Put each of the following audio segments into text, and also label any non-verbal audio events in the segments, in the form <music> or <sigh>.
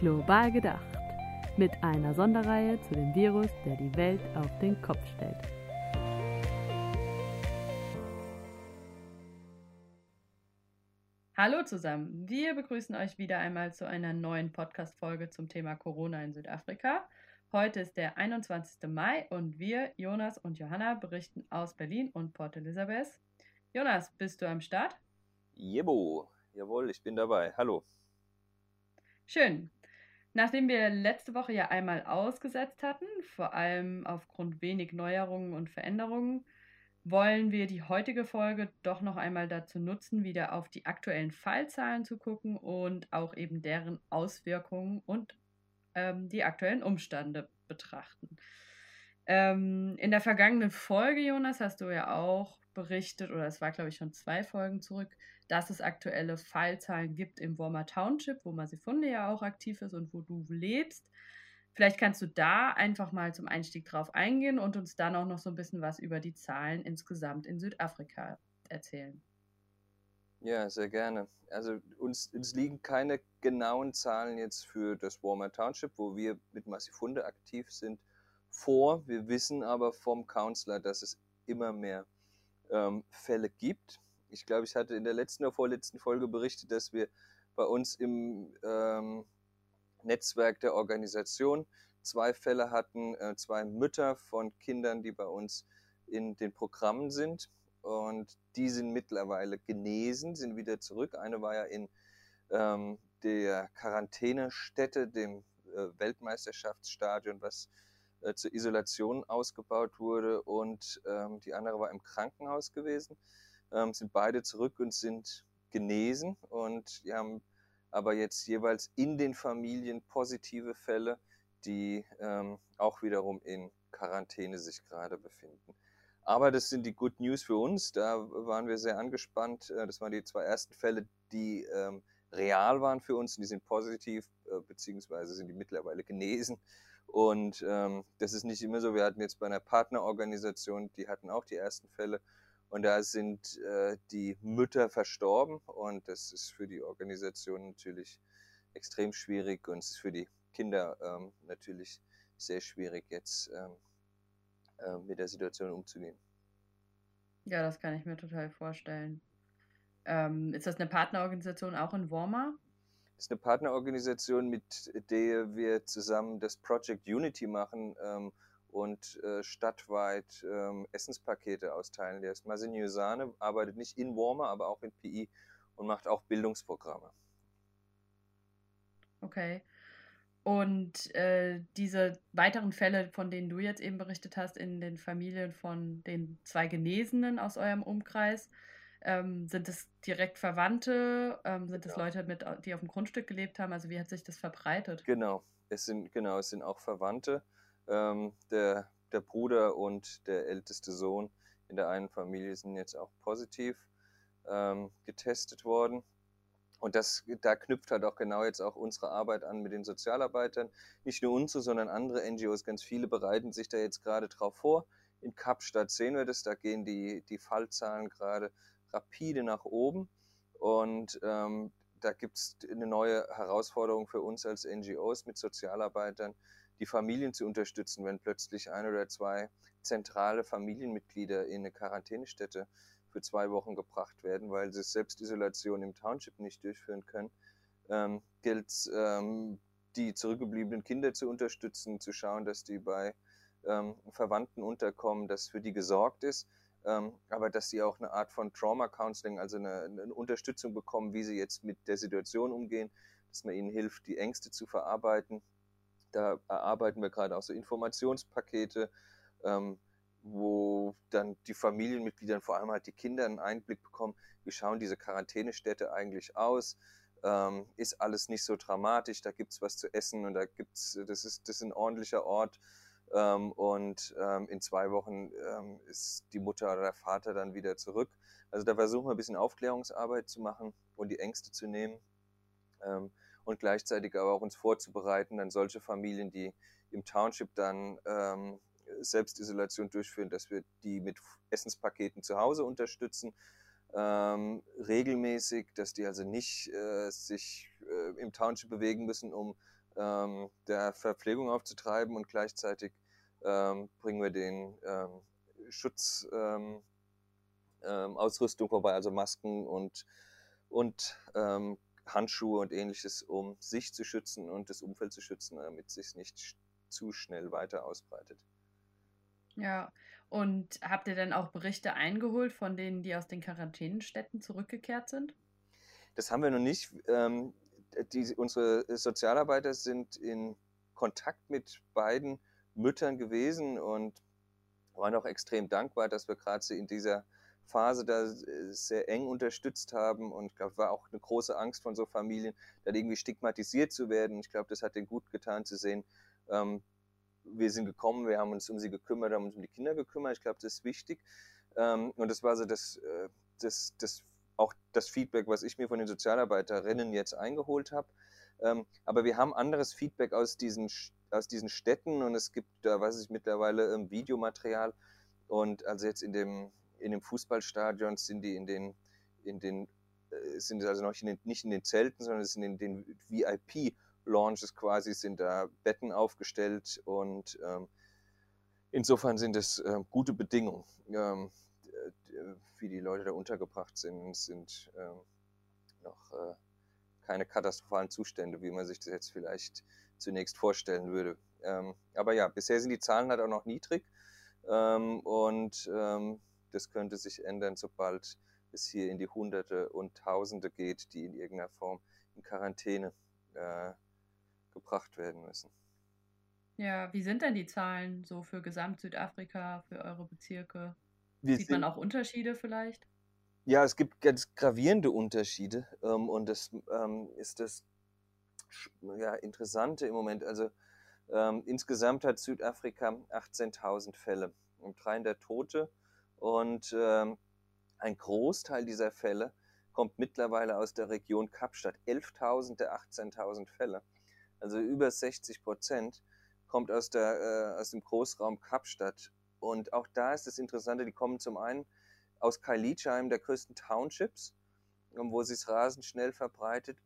Global gedacht. Mit einer Sonderreihe zu dem Virus, der die Welt auf den Kopf stellt. Hallo zusammen, wir begrüßen euch wieder einmal zu einer neuen Podcast-Folge zum Thema Corona in Südafrika. Heute ist der 21. Mai und wir, Jonas und Johanna, berichten aus Berlin und Port Elizabeth. Jonas, bist du am Start? Jebo, jawohl, ich bin dabei. Hallo. Schön. Nachdem wir letzte Woche ja einmal ausgesetzt hatten, vor allem aufgrund wenig Neuerungen und Veränderungen, wollen wir die heutige Folge doch noch einmal dazu nutzen, wieder auf die aktuellen Fallzahlen zu gucken und auch eben deren Auswirkungen und ähm, die aktuellen Umstände betrachten. Ähm, in der vergangenen Folge, Jonas, hast du ja auch berichtet, oder es war, glaube ich, schon zwei Folgen zurück, dass es aktuelle Fallzahlen gibt im Wormer Township, wo Masifunde ja auch aktiv ist und wo du lebst. Vielleicht kannst du da einfach mal zum Einstieg drauf eingehen und uns dann auch noch so ein bisschen was über die Zahlen insgesamt in Südafrika erzählen. Ja, sehr gerne. Also uns, uns liegen keine genauen Zahlen jetzt für das Warmer Township, wo wir mit Massifunde aktiv sind, vor. Wir wissen aber vom Counselor, dass es immer mehr ähm, Fälle gibt. Ich glaube, ich hatte in der letzten oder vorletzten Folge berichtet, dass wir bei uns im ähm, Netzwerk der Organisation zwei Fälle hatten, äh, zwei Mütter von Kindern, die bei uns in den Programmen sind. Und die sind mittlerweile genesen, sind wieder zurück. Eine war ja in ähm, der Quarantänestätte, dem äh, Weltmeisterschaftsstadion, was äh, zur Isolation ausgebaut wurde. Und ähm, die andere war im Krankenhaus gewesen. Ähm, sind beide zurück und sind genesen. Und die haben aber jetzt jeweils in den Familien positive Fälle, die ähm, auch wiederum in Quarantäne sich gerade befinden. Aber das sind die Good News für uns. Da waren wir sehr angespannt. Äh, das waren die zwei ersten Fälle, die ähm, real waren für uns und die sind positiv, äh, beziehungsweise sind die mittlerweile genesen. Und ähm, das ist nicht immer so. Wir hatten jetzt bei einer Partnerorganisation, die hatten auch die ersten Fälle. Und da sind äh, die Mütter verstorben. Und das ist für die Organisation natürlich extrem schwierig. Und es ist für die Kinder ähm, natürlich sehr schwierig, jetzt ähm, äh, mit der Situation umzugehen. Ja, das kann ich mir total vorstellen. Ähm, ist das eine Partnerorganisation auch in Worma? Das ist eine Partnerorganisation, mit der wir zusammen das Project Unity machen ähm, und äh, stadtweit ähm, Essenspakete austeilen. Der ist Masin Yusane, arbeitet nicht in Worma, aber auch in PI und macht auch Bildungsprogramme. Okay. Und äh, diese weiteren Fälle, von denen du jetzt eben berichtet hast, in den Familien von den zwei Genesenen aus eurem Umkreis, ähm, sind es direkt Verwandte? Ähm, sind es genau. Leute, mit, die auf dem Grundstück gelebt haben? Also wie hat sich das verbreitet? Genau, es sind, genau, es sind auch Verwandte. Ähm, der, der Bruder und der älteste Sohn in der einen Familie sind jetzt auch positiv ähm, getestet worden. Und das, da knüpft halt auch genau jetzt auch unsere Arbeit an mit den Sozialarbeitern. Nicht nur unsere, sondern andere NGOs. Ganz viele bereiten sich da jetzt gerade drauf vor. In Kapstadt sehen wir das, da gehen die, die Fallzahlen gerade rapide nach oben. Und ähm, da gibt es eine neue Herausforderung für uns als NGOs mit Sozialarbeitern, die Familien zu unterstützen, wenn plötzlich ein oder zwei zentrale Familienmitglieder in eine Quarantänestätte für zwei Wochen gebracht werden, weil sie Selbstisolation im Township nicht durchführen können, ähm, gilt es, ähm, die zurückgebliebenen Kinder zu unterstützen, zu schauen, dass die bei ähm, Verwandten unterkommen, dass für die gesorgt ist, ähm, aber dass sie auch eine Art von Trauma Counseling, also eine, eine, Unterstützung bekommen, wie sie jetzt mit der Situation umgehen, dass man ihnen hilft, die Ängste zu verarbeiten. Da erarbeiten wir gerade auch so Informationspakete, ähm, wo dann die Familienmitglieder, vor allem halt die Kinder, einen Einblick bekommen, wie schauen diese Quarantänestädte eigentlich aus, ähm, ist alles nicht so dramatisch, da gibt es was zu essen und da gibt's, das ist, das ist ein ordentlicher Ort ähm, und ähm, in zwei Wochen ähm, ist die Mutter oder der Vater dann wieder zurück. Also da versuchen wir ein bisschen Aufklärungsarbeit zu machen und die Ängste zu nehmen ähm, und gleichzeitig aber auch uns vorzubereiten, dann solche Familien, die im Township dann ähm, Selbstisolation durchführen, dass wir die mit Essenspaketen zu Hause unterstützen, ähm, regelmäßig, dass die also nicht äh, sich äh, im Township bewegen müssen, um ähm, der Verpflegung aufzutreiben und gleichzeitig ähm, bringen wir den ähm, Schutzausrüstung ähm, ähm, vorbei, also Masken und, und ähm, Handschuhe und ähnliches, um sich zu schützen und das Umfeld zu schützen, damit es sich nicht zu schnell weiter ausbreitet. Ja, und habt ihr denn auch Berichte eingeholt von denen, die aus den Quarantänenstädten zurückgekehrt sind? Das haben wir noch nicht. Ähm, die, unsere Sozialarbeiter sind in Kontakt mit beiden Müttern gewesen und waren auch extrem dankbar, dass wir gerade in dieser Phase da sehr eng unterstützt haben und ich war auch eine große Angst von so Familien, da irgendwie stigmatisiert zu werden. Ich glaube, das hat denen gut getan zu sehen. Ähm, wir sind gekommen, wir haben uns um sie gekümmert, haben uns um die Kinder gekümmert. Ich glaube, das ist wichtig. Ähm, und das war so das, äh, das, das auch das Feedback, was ich mir von den Sozialarbeiterinnen jetzt eingeholt habe. Ähm, aber wir haben anderes Feedback aus diesen, aus diesen Städten und es gibt da, weiß ich, mittlerweile ähm, Videomaterial. Und also jetzt in dem, in dem Fußballstadion sind die in den, in den, äh, sind also noch nicht in den Zelten, sondern es sind in den VIP-Launches quasi, sind da Betten aufgestellt und ähm, insofern sind es äh, gute Bedingungen. Ähm, wie die Leute da untergebracht sind, sind ähm, noch äh, keine katastrophalen Zustände, wie man sich das jetzt vielleicht zunächst vorstellen würde. Ähm, aber ja, bisher sind die Zahlen halt auch noch niedrig ähm, und ähm, das könnte sich ändern, sobald es hier in die Hunderte und Tausende geht, die in irgendeiner Form in Quarantäne äh, gebracht werden müssen. Ja, wie sind denn die Zahlen so für Gesamt-Südafrika, für eure Bezirke? Wir Sieht man auch Unterschiede vielleicht? Ja, es gibt ganz gravierende Unterschiede ähm, und das ähm, ist das ja, Interessante im Moment. Also ähm, insgesamt hat Südafrika 18.000 Fälle und 300 Tote und ähm, ein Großteil dieser Fälle kommt mittlerweile aus der Region Kapstadt. 11.000 der 18.000 Fälle, also über 60 Prozent, kommt aus, der, äh, aus dem Großraum Kapstadt und auch da ist das Interessante, die kommen zum einen aus Kailija, einem der größten Townships, wo sich rasend schnell verbreitet,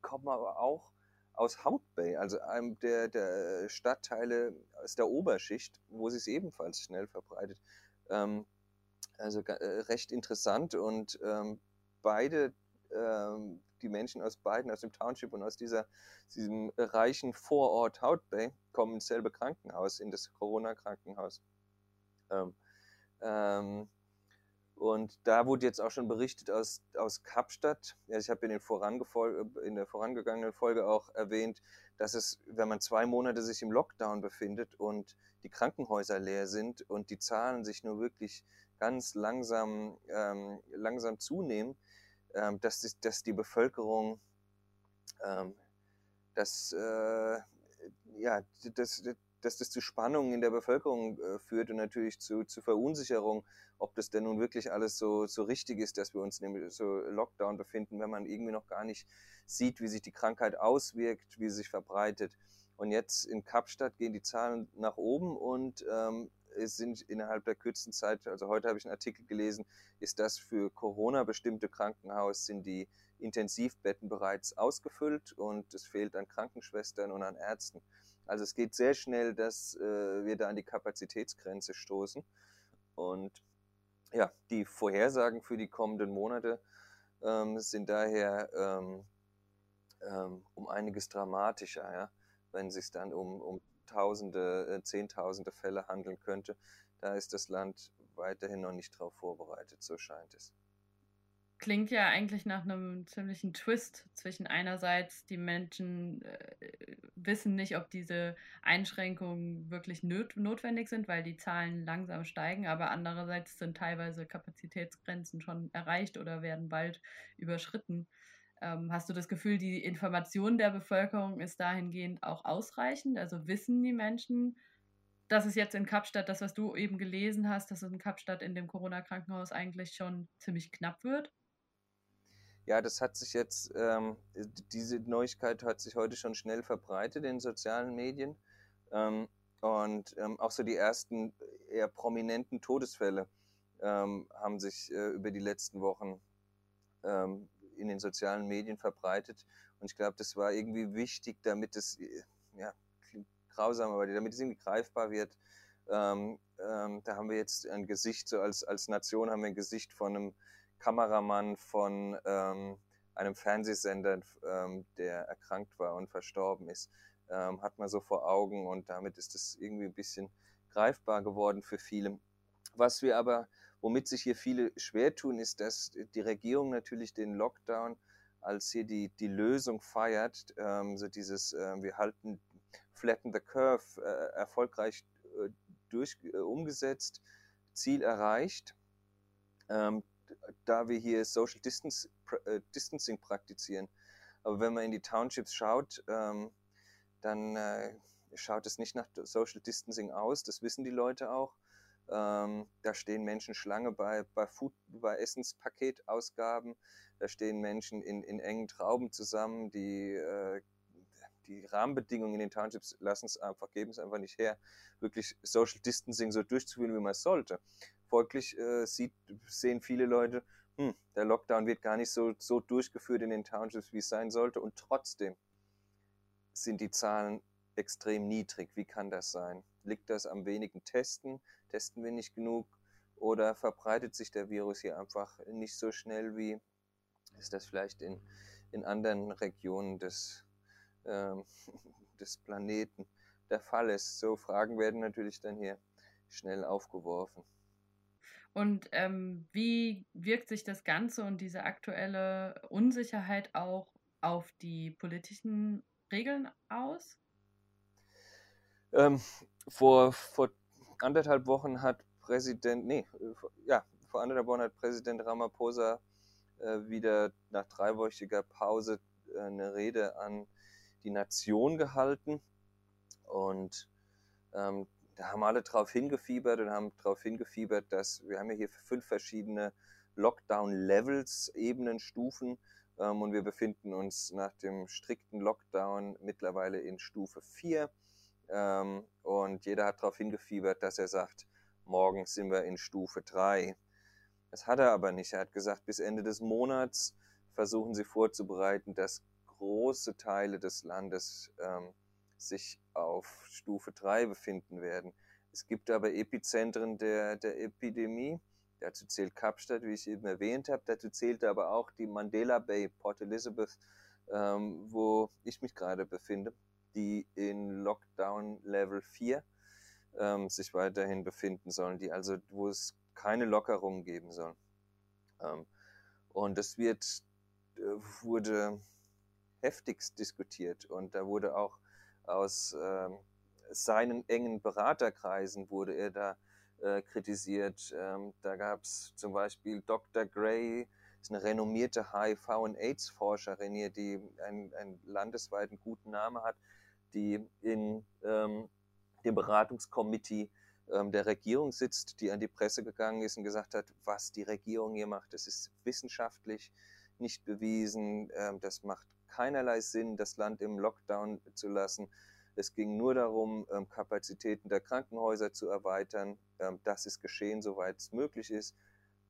kommen aber auch aus Hout Bay, also einem der, der Stadtteile aus der Oberschicht, wo sich ebenfalls schnell verbreitet. Ähm, also äh, recht interessant und ähm, beide, ähm, die Menschen aus beiden, aus dem Township und aus dieser, diesem reichen Vorort Hout Bay, kommen ins selbe Krankenhaus, in das Corona-Krankenhaus. Ähm, ähm, und da wurde jetzt auch schon berichtet aus, aus Kapstadt. Ja, ich habe in, in der vorangegangenen Folge auch erwähnt, dass es, wenn man zwei Monate sich im Lockdown befindet und die Krankenhäuser leer sind und die Zahlen sich nur wirklich ganz langsam, ähm, langsam zunehmen, ähm, dass, die, dass die Bevölkerung, ähm, dass, äh, ja, das, dass das zu Spannungen in der Bevölkerung äh, führt und natürlich zu, zu Verunsicherung, ob das denn nun wirklich alles so, so richtig ist, dass wir uns dem so Lockdown befinden, wenn man irgendwie noch gar nicht sieht, wie sich die Krankheit auswirkt, wie sie sich verbreitet. Und jetzt in Kapstadt gehen die Zahlen nach oben und ähm, es sind innerhalb der kürzesten Zeit, also heute habe ich einen Artikel gelesen, ist das für Corona bestimmte Krankenhaus, sind die Intensivbetten bereits ausgefüllt und es fehlt an Krankenschwestern und an Ärzten. Also es geht sehr schnell, dass äh, wir da an die Kapazitätsgrenze stoßen. Und ja, die Vorhersagen für die kommenden Monate ähm, sind daher ähm, ähm, um einiges dramatischer, ja? Wenn es sich dann um, um Tausende, äh, Zehntausende Fälle handeln könnte. Da ist das Land weiterhin noch nicht darauf vorbereitet, so scheint es klingt ja eigentlich nach einem ziemlichen Twist zwischen einerseits die Menschen äh, wissen nicht, ob diese Einschränkungen wirklich not notwendig sind, weil die Zahlen langsam steigen, aber andererseits sind teilweise Kapazitätsgrenzen schon erreicht oder werden bald überschritten. Ähm, hast du das Gefühl, die Information der Bevölkerung ist dahingehend auch ausreichend? Also wissen die Menschen, dass es jetzt in Kapstadt, das, was du eben gelesen hast, dass es in Kapstadt in dem Corona-Krankenhaus eigentlich schon ziemlich knapp wird? Ja, das hat sich jetzt, ähm, diese Neuigkeit hat sich heute schon schnell verbreitet in sozialen Medien. Ähm, und ähm, auch so die ersten eher prominenten Todesfälle ähm, haben sich äh, über die letzten Wochen ähm, in den sozialen Medien verbreitet. Und ich glaube, das war irgendwie wichtig, damit es, äh, ja, grausam, aber damit es irgendwie greifbar wird. Ähm, ähm, da haben wir jetzt ein Gesicht, so als, als Nation haben wir ein Gesicht von einem Kameramann von ähm, einem Fernsehsender, ähm, der erkrankt war und verstorben ist, ähm, hat man so vor Augen und damit ist es irgendwie ein bisschen greifbar geworden für viele. Was wir aber, womit sich hier viele schwer tun, ist, dass die Regierung natürlich den Lockdown als hier die, die Lösung feiert, ähm, so dieses, äh, wir halten Flatten the Curve äh, erfolgreich äh, durch, äh, umgesetzt, Ziel erreicht. Ähm, da wir hier Social Distance, äh, Distancing praktizieren. Aber wenn man in die Townships schaut, ähm, dann äh, schaut es nicht nach Social Distancing aus, das wissen die Leute auch. Ähm, da stehen Menschen Schlange bei, bei, Food, bei Essenspaketausgaben, da stehen Menschen in, in engen Trauben zusammen, die, äh, die Rahmenbedingungen in den Townships lassen es einfach, geben es einfach nicht her, wirklich Social Distancing so durchzuführen, wie man sollte. Folglich äh, sieht, sehen viele Leute, hm, der Lockdown wird gar nicht so, so durchgeführt in den Townships, wie es sein sollte. Und trotzdem sind die Zahlen extrem niedrig. Wie kann das sein? Liegt das am wenigen Testen? Testen wir nicht genug? Oder verbreitet sich der Virus hier einfach nicht so schnell, wie ist das vielleicht in, in anderen Regionen des, äh, <laughs> des Planeten der Fall ist? So Fragen werden natürlich dann hier schnell aufgeworfen. Und ähm, wie wirkt sich das Ganze und diese aktuelle Unsicherheit auch auf die politischen Regeln aus? Ähm, vor, vor anderthalb Wochen hat Präsident, nee, ja, vor anderthalb Wochen hat Präsident Ramaphosa äh, wieder nach dreiwöchiger Pause äh, eine Rede an die Nation gehalten. Und ähm, da haben alle drauf hingefiebert und haben darauf hingefiebert, dass wir haben ja hier fünf verschiedene Lockdown-Levels, Ebenen, Stufen ähm, und wir befinden uns nach dem strikten Lockdown mittlerweile in Stufe 4 ähm, und jeder hat darauf hingefiebert, dass er sagt, morgen sind wir in Stufe 3. Das hat er aber nicht. Er hat gesagt, bis Ende des Monats versuchen sie vorzubereiten, dass große Teile des Landes ähm, sich auf Stufe 3 befinden werden. Es gibt aber Epizentren der, der Epidemie. Dazu zählt Kapstadt, wie ich eben erwähnt habe. Dazu zählt aber auch die Mandela Bay, Port Elizabeth, ähm, wo ich mich gerade befinde, die in Lockdown Level 4 ähm, sich weiterhin befinden sollen, die also, wo es keine Lockerungen geben soll. Ähm, und das wird, äh, wurde heftigst diskutiert und da wurde auch aus ähm, seinen engen Beraterkreisen wurde er da äh, kritisiert. Ähm, da gab es zum Beispiel Dr. Gray, ist eine renommierte HIV- und AIDS-Forscherin hier, die einen, einen landesweiten guten Namen hat, die in ähm, dem Beratungskomitee ähm, der Regierung sitzt, die an die Presse gegangen ist und gesagt hat, was die Regierung hier macht, das ist wissenschaftlich nicht bewiesen, ähm, das macht keinerlei Sinn, das Land im Lockdown zu lassen. Es ging nur darum, ähm, Kapazitäten der Krankenhäuser zu erweitern. Ähm, das ist geschehen, soweit es möglich ist.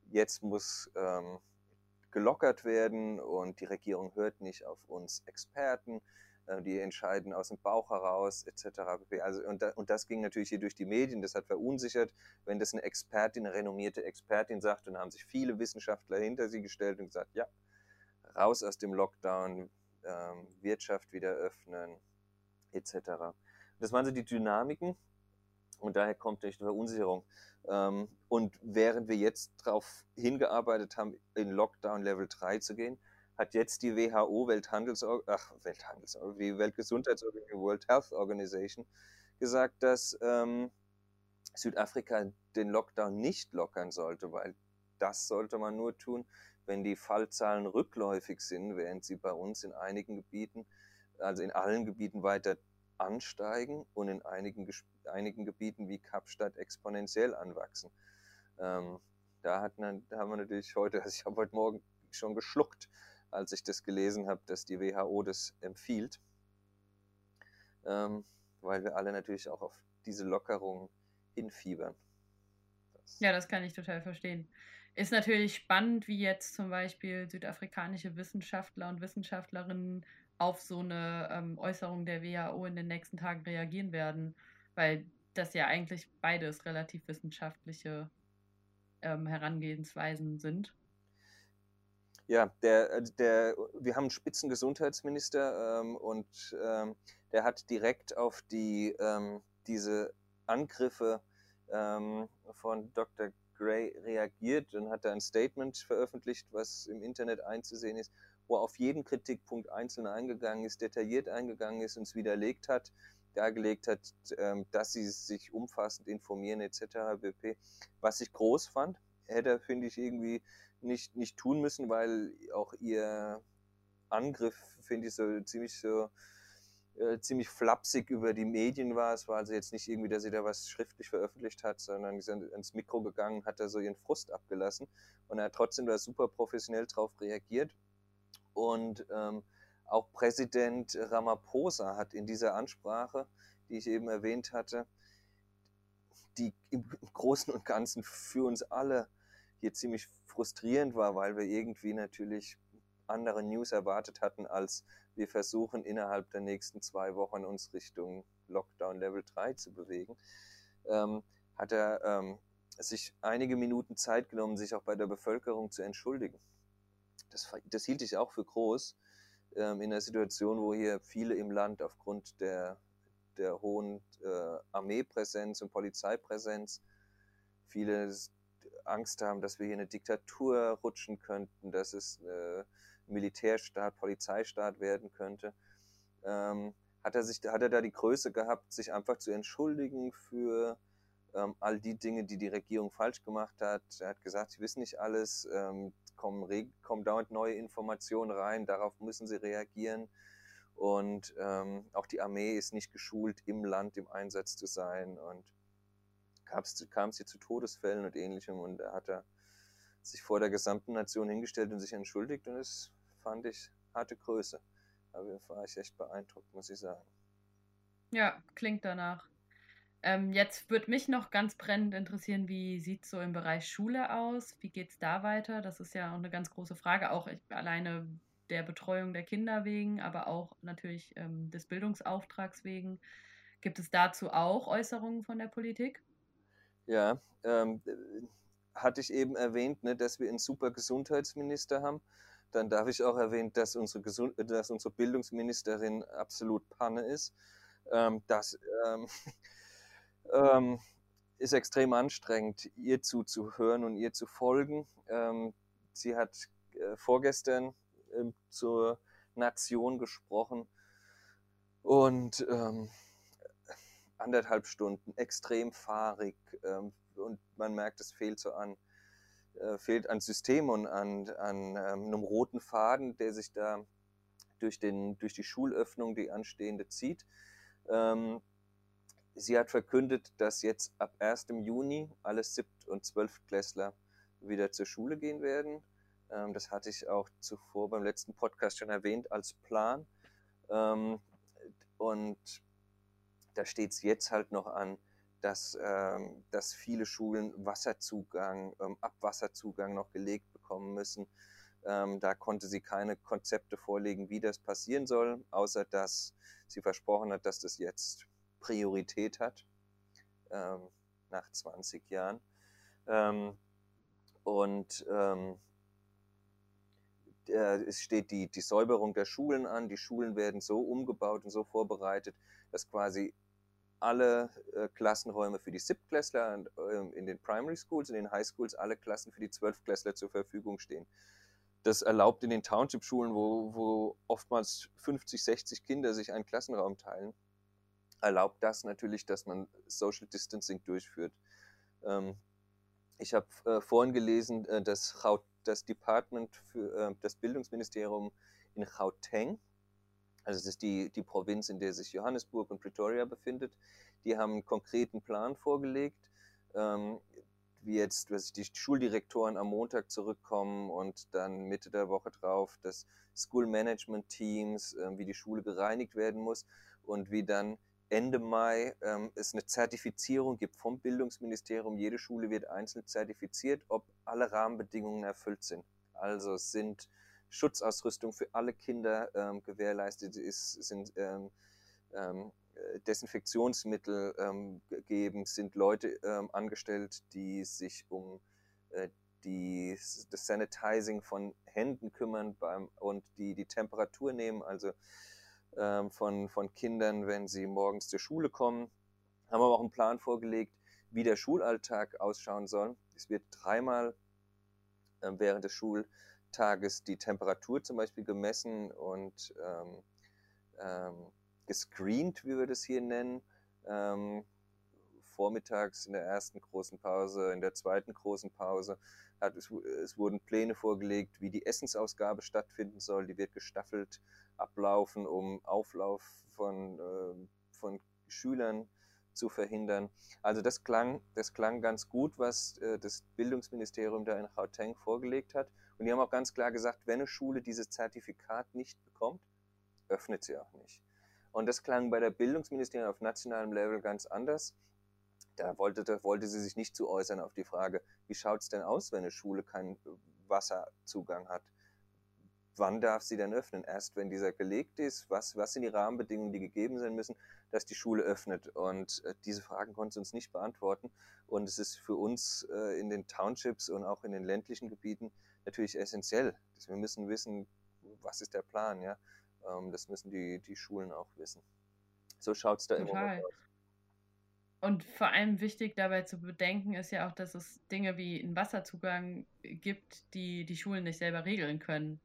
Jetzt muss ähm, gelockert werden und die Regierung hört nicht auf uns Experten, die entscheiden aus dem Bauch heraus etc. Also, und, und das ging natürlich hier durch die Medien, das hat verunsichert, wenn das eine Expertin, eine renommierte Expertin sagt, und haben sich viele Wissenschaftler hinter sie gestellt und gesagt, ja, raus aus dem Lockdown, ähm, Wirtschaft wieder öffnen, etc. Das waren so die Dynamiken und daher kommt die Verunsicherung. Ähm, und während wir jetzt darauf hingearbeitet haben, in Lockdown Level 3 zu gehen, hat jetzt die WHO, Welthandelsorg ach, Welthandelsorg die Weltgesundheitsorganisation, World Health Organization, gesagt, dass ähm, Südafrika den Lockdown nicht lockern sollte, weil das sollte man nur tun, wenn die Fallzahlen rückläufig sind, während sie bei uns in einigen Gebieten, also in allen Gebieten weiter ansteigen und in einigen, einigen Gebieten wie Kapstadt exponentiell anwachsen. Ähm, da, hat, da haben wir natürlich heute, <laughs> also ich habe heute Morgen schon geschluckt, als ich das gelesen habe, dass die WHO das empfiehlt, ähm, weil wir alle natürlich auch auf diese Lockerung hinfiebern. Das ja, das kann ich total verstehen. Ist natürlich spannend, wie jetzt zum Beispiel südafrikanische Wissenschaftler und Wissenschaftlerinnen auf so eine ähm, Äußerung der WHO in den nächsten Tagen reagieren werden, weil das ja eigentlich beides relativ wissenschaftliche ähm, Herangehensweisen sind. Ja, der, äh, der, wir haben einen Spitzengesundheitsminister ähm, und ähm, der hat direkt auf die, ähm, diese Angriffe ähm, von Dr. Gray reagiert und hat da ein Statement veröffentlicht, was im Internet einzusehen ist, wo er auf jeden Kritikpunkt einzeln eingegangen ist, detailliert eingegangen ist und es widerlegt hat, dargelegt hat, ähm, dass sie sich umfassend informieren etc. pp. Was ich groß fand, hätte, finde ich, irgendwie nicht, nicht tun müssen, weil auch ihr Angriff, finde ich, so ziemlich so äh, ziemlich flapsig über die Medien war. Es war also jetzt nicht irgendwie, dass sie da was schriftlich veröffentlicht hat, sondern sie sind ins Mikro gegangen, hat da so ihren Frust abgelassen und er hat trotzdem da super professionell drauf reagiert. Und ähm, auch Präsident Ramaphosa hat in dieser Ansprache, die ich eben erwähnt hatte, die im Großen und Ganzen für uns alle hier ziemlich frustrierend war, weil wir irgendwie natürlich andere News erwartet hatten, als wir versuchen innerhalb der nächsten zwei Wochen uns Richtung Lockdown Level 3 zu bewegen, ähm, hat er ähm, sich einige Minuten Zeit genommen, sich auch bei der Bevölkerung zu entschuldigen. Das, das hielt ich auch für groß ähm, in einer Situation, wo hier viele im Land aufgrund der, der hohen äh, Armeepräsenz und Polizeipräsenz viele Angst haben, dass wir hier eine Diktatur rutschen könnten, dass es äh, Militärstaat, Polizeistaat werden könnte. Ähm, hat er sich, hat er da die Größe gehabt, sich einfach zu entschuldigen für ähm, all die Dinge, die die Regierung falsch gemacht hat. Er hat gesagt, sie wissen nicht alles, ähm, kommen, kommen dauernd neue Informationen rein, darauf müssen sie reagieren. Und ähm, auch die Armee ist nicht geschult, im Land im Einsatz zu sein. Und kam es hier zu Todesfällen und ähnlichem. Und er hat da sich vor der gesamten Nation hingestellt und sich entschuldigt. Und das fand ich harte Größe. Aber war ich echt beeindruckt, muss ich sagen. Ja, klingt danach. Ähm, jetzt würde mich noch ganz brennend interessieren, wie sieht es so im Bereich Schule aus? Wie geht es da weiter? Das ist ja auch eine ganz große Frage, auch ich, alleine der Betreuung der Kinder wegen, aber auch natürlich ähm, des Bildungsauftrags wegen. Gibt es dazu auch Äußerungen von der Politik? Ja, ähm, hatte ich eben erwähnt, ne, dass wir einen super Gesundheitsminister haben. Dann darf ich auch erwähnen, dass unsere, Gesund dass unsere Bildungsministerin absolut Panne ist. Ähm, das ähm, <laughs> ähm, ist extrem anstrengend, ihr zuzuhören und ihr zu folgen. Ähm, sie hat äh, vorgestern äh, zur Nation gesprochen und ähm, anderthalb Stunden, extrem fahrig ähm, und man merkt, es fehlt so an, äh, fehlt an System und an, an ähm, einem roten Faden, der sich da durch, den, durch die Schulöffnung, die anstehende, zieht. Ähm, sie hat verkündet, dass jetzt ab 1. Juni alle Siebt- und Zwölftklässler wieder zur Schule gehen werden. Ähm, das hatte ich auch zuvor beim letzten Podcast schon erwähnt als Plan. Ähm, und da steht es jetzt halt noch an, dass, ähm, dass viele Schulen Wasserzugang, ähm, Abwasserzugang noch gelegt bekommen müssen. Ähm, da konnte sie keine Konzepte vorlegen, wie das passieren soll, außer dass sie versprochen hat, dass das jetzt Priorität hat, ähm, nach 20 Jahren. Ähm, und ähm, es steht die, die Säuberung der Schulen an. Die Schulen werden so umgebaut und so vorbereitet, dass quasi alle äh, Klassenräume für die Siebtklässler und, äh, in den Primary Schools, in den High Schools alle Klassen für die Zwölftklässler zur Verfügung stehen. Das erlaubt in den Township-Schulen, wo, wo oftmals 50, 60 Kinder sich einen Klassenraum teilen, erlaubt das natürlich, dass man Social Distancing durchführt. Ähm, ich habe äh, vorhin gelesen, äh, dass das Department für äh, das Bildungsministerium in Gauteng also es ist die, die Provinz, in der sich Johannesburg und Pretoria befindet. Die haben einen konkreten Plan vorgelegt, ähm, wie jetzt dass die Schuldirektoren am Montag zurückkommen und dann Mitte der Woche drauf das School Management Teams, äh, wie die Schule gereinigt werden muss und wie dann Ende Mai ähm, es eine Zertifizierung gibt vom Bildungsministerium. Jede Schule wird einzeln zertifiziert, ob alle Rahmenbedingungen erfüllt sind. Also es sind Schutzausrüstung für alle Kinder ähm, gewährleistet ist, sind ähm, ähm, Desinfektionsmittel ähm, geben, sind Leute ähm, angestellt, die sich um äh, die, das Sanitizing von Händen kümmern beim, und die die Temperatur nehmen, also ähm, von, von Kindern, wenn sie morgens zur Schule kommen. Haben aber auch einen Plan vorgelegt, wie der Schulalltag ausschauen soll. Es wird dreimal äh, während des Schultages die Temperatur zum Beispiel gemessen und ähm, ähm, gescreent, wie wir das hier nennen. Ähm, vormittags in der ersten großen Pause, in der zweiten großen Pause. Hat, es, es, wurden Pläne vorgelegt, wie die Essensausgabe stattfinden soll. Die wird gestaffelt ablaufen, um Auflauf von, äh, von Schülern zu verhindern. Also das klang, das klang ganz gut, was äh, das Bildungsministerium da in Gauteng vorgelegt hat. Und die haben auch ganz klar gesagt, wenn eine Schule dieses Zertifikat nicht bekommt, öffnet sie auch nicht. Und das klang bei der Bildungsministerium auf nationalem Level ganz anders. Da wollte, da wollte sie sich nicht zu äußern auf die Frage, wie schaut es denn aus, wenn eine Schule keinen Wasserzugang hat? Wann darf sie denn öffnen? Erst wenn dieser gelegt ist? Was, was sind die Rahmenbedingungen, die gegeben sein müssen, dass die Schule öffnet? Und äh, diese Fragen konnte sie uns nicht beantworten. Und es ist für uns äh, in den Townships und auch in den ländlichen Gebieten natürlich essentiell. wir müssen wissen, was ist der Plan, ja? Ähm, das müssen die, die Schulen auch wissen. So schaut es da Total. immer aus. Und vor allem wichtig dabei zu bedenken ist ja auch, dass es Dinge wie einen Wasserzugang gibt, die die Schulen nicht selber regeln können.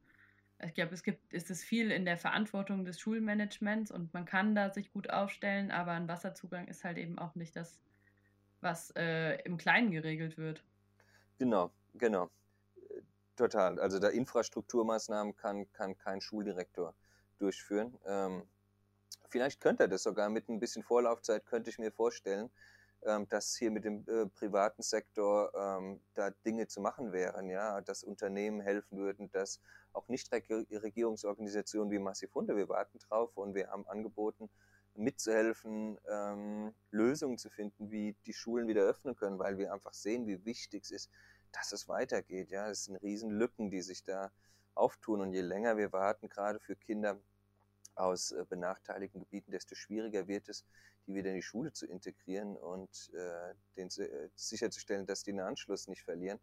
Ich glaube, es gibt, ist es viel in der Verantwortung des Schulmanagements und man kann da sich gut aufstellen, aber ein Wasserzugang ist halt eben auch nicht das, was äh, im Kleinen geregelt wird. Genau, genau. Total. Also da Infrastrukturmaßnahmen kann, kann kein Schuldirektor durchführen. Ähm, vielleicht könnte er das sogar mit ein bisschen Vorlaufzeit, könnte ich mir vorstellen, ähm, dass hier mit dem äh, privaten Sektor ähm, da Dinge zu machen wären, ja, dass Unternehmen helfen würden, dass auch Nichtregierungsorganisationen wie Massifunde, wir warten drauf und wir haben angeboten, mitzuhelfen, ähm, Lösungen zu finden, wie die Schulen wieder öffnen können, weil wir einfach sehen, wie wichtig es ist, dass es weitergeht. Ja, es sind riesen Lücken, die sich da auftun und je länger wir warten, gerade für Kinder aus äh, benachteiligten Gebieten, desto schwieriger wird es, die wieder in die Schule zu integrieren und äh, den, äh, sicherzustellen, dass die den Anschluss nicht verlieren.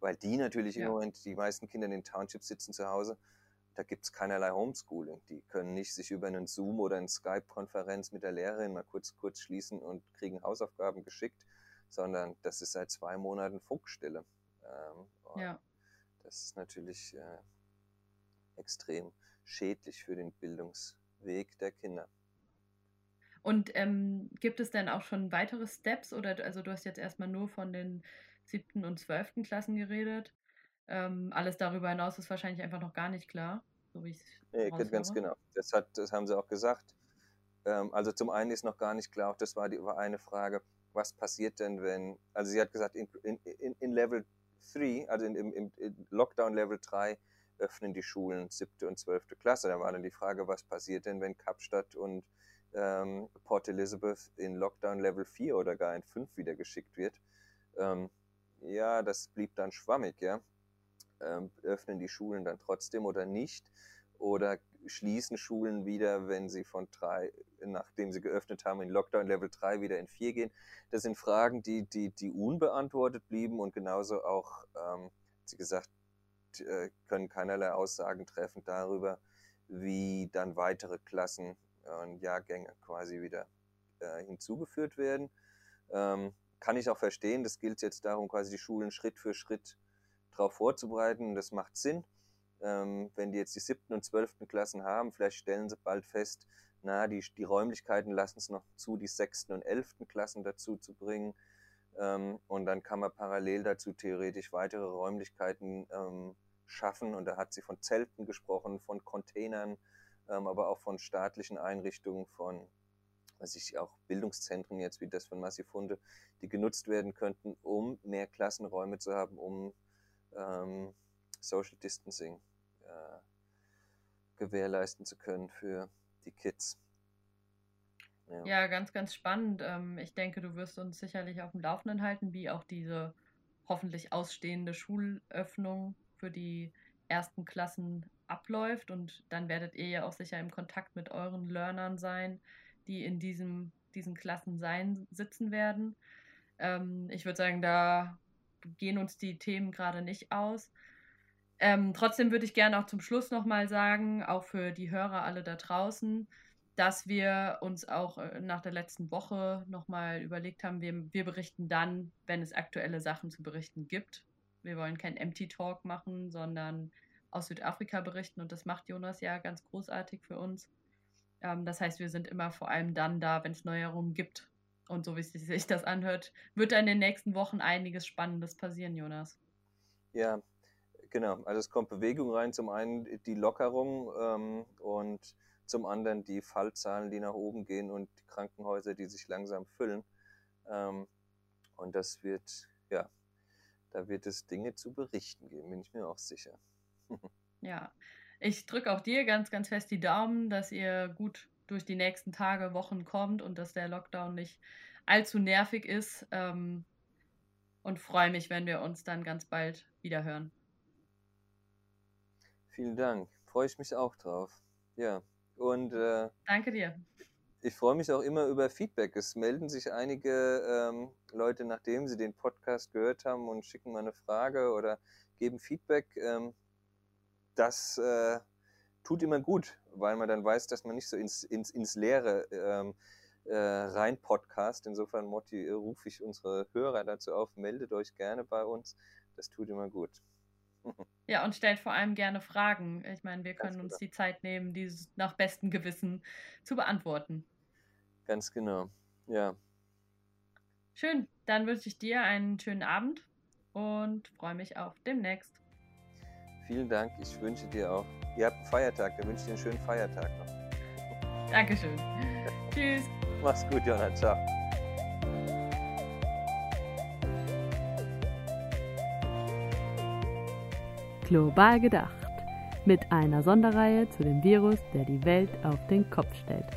Weil die natürlich ja. im Moment, die meisten Kinder in den Townships sitzen zu Hause, da gibt es keinerlei Homeschooling. Die können nicht sich über einen Zoom oder eine Skype-Konferenz mit der Lehrerin mal kurz, kurz schließen und kriegen Hausaufgaben geschickt, sondern das ist seit zwei Monaten Funkstille. Ähm, ja. Das ist natürlich äh, extrem schädlich für den Bildungsweg der Kinder. Und ähm, gibt es denn auch schon weitere Steps oder also du hast jetzt erstmal nur von den siebten und zwölften Klassen geredet. Ähm, alles darüber hinaus ist wahrscheinlich einfach noch gar nicht klar, so wie ich Nee, ganz genau. Das, hat, das haben sie auch gesagt. Ähm, also zum einen ist noch gar nicht klar, auch das war, die, war eine Frage, was passiert denn, wenn, also sie hat gesagt, in, in, in Level 3, also in, im, im Lockdown Level 3, öffnen die Schulen siebte und zwölfte Klasse. Da war dann die Frage, was passiert denn, wenn Kapstadt und ähm, Port Elizabeth in Lockdown Level 4 oder gar in 5 wieder geschickt wird. Ähm, ja, das blieb dann schwammig, ja. Ähm, öffnen die Schulen dann trotzdem oder nicht? Oder schließen Schulen wieder, wenn sie von drei, nachdem sie geöffnet haben, in Lockdown Level 3 wieder in 4 gehen? Das sind Fragen, die, die, die unbeantwortet blieben und genauso auch, ähm, sie gesagt, äh, können keinerlei Aussagen treffen darüber, wie dann weitere Klassen und Jahrgänge quasi wieder äh, hinzugeführt werden. Ähm, kann ich auch verstehen, das gilt jetzt darum, quasi die Schulen Schritt für Schritt darauf vorzubereiten. Das macht Sinn. Ähm, wenn die jetzt die siebten und zwölften Klassen haben, vielleicht stellen sie bald fest, na, die, die Räumlichkeiten lassen es noch zu, die sechsten und elften Klassen dazu zu bringen. Ähm, und dann kann man parallel dazu theoretisch weitere Räumlichkeiten ähm, schaffen. Und da hat sie von Zelten gesprochen, von Containern, ähm, aber auch von staatlichen Einrichtungen, von was ich auch Bildungszentren jetzt wie das von Massifunde, die genutzt werden könnten, um mehr Klassenräume zu haben, um ähm, Social Distancing äh, gewährleisten zu können für die Kids. Ja. ja, ganz, ganz spannend. Ähm, ich denke, du wirst uns sicherlich auf dem Laufenden halten, wie auch diese hoffentlich ausstehende Schulöffnung für die ersten Klassen abläuft. Und dann werdet ihr ja auch sicher im Kontakt mit euren Learnern sein, die in diesem, diesen Klassen sein, sitzen werden. Ähm, ich würde sagen, da gehen uns die Themen gerade nicht aus. Ähm, trotzdem würde ich gerne auch zum Schluss nochmal sagen, auch für die Hörer alle da draußen, dass wir uns auch äh, nach der letzten Woche nochmal überlegt haben, wir, wir berichten dann, wenn es aktuelle Sachen zu berichten gibt. Wir wollen kein Empty Talk machen, sondern aus Südafrika berichten und das macht Jonas ja ganz großartig für uns. Ähm, das heißt, wir sind immer vor allem dann da, wenn es Neuerungen gibt. Und so wie sich das anhört, wird da in den nächsten Wochen einiges Spannendes passieren, Jonas. Ja, genau. Also es kommt Bewegung rein. Zum einen die Lockerung ähm, und zum anderen die Fallzahlen, die nach oben gehen und die Krankenhäuser, die sich langsam füllen. Ähm, und das wird, ja, da wird es Dinge zu berichten geben, bin ich mir auch sicher. <laughs> ja, ich drücke auch dir ganz, ganz fest die Daumen, dass ihr gut durch die nächsten Tage, Wochen kommt und dass der Lockdown nicht allzu nervig ist. Ähm, und freue mich, wenn wir uns dann ganz bald wieder hören. Vielen Dank. Freue ich mich auch drauf. Ja. Und äh, danke dir. Ich freue mich auch immer über Feedback. Es melden sich einige ähm, Leute, nachdem sie den Podcast gehört haben und schicken mal eine Frage oder geben Feedback. Ähm, das äh, tut immer gut, weil man dann weiß, dass man nicht so ins, ins, ins Leere ähm, äh, rein podcast. Insofern rufe ich unsere Hörer dazu auf, meldet euch gerne bei uns. Das tut immer gut. Ja, und stellt vor allem gerne Fragen. Ich meine, wir können uns die Zeit nehmen, die nach bestem Gewissen zu beantworten. Ganz genau, ja. Schön, dann wünsche ich dir einen schönen Abend und freue mich auf demnächst. Vielen Dank, ich wünsche dir auch. Ihr habt einen Feiertag, dann wünsche ich dir einen schönen Feiertag noch. Dankeschön. Tschüss. <laughs> Mach's gut, Jonna. Ciao. Global gedacht. Mit einer Sonderreihe zu dem Virus, der die Welt auf den Kopf stellt.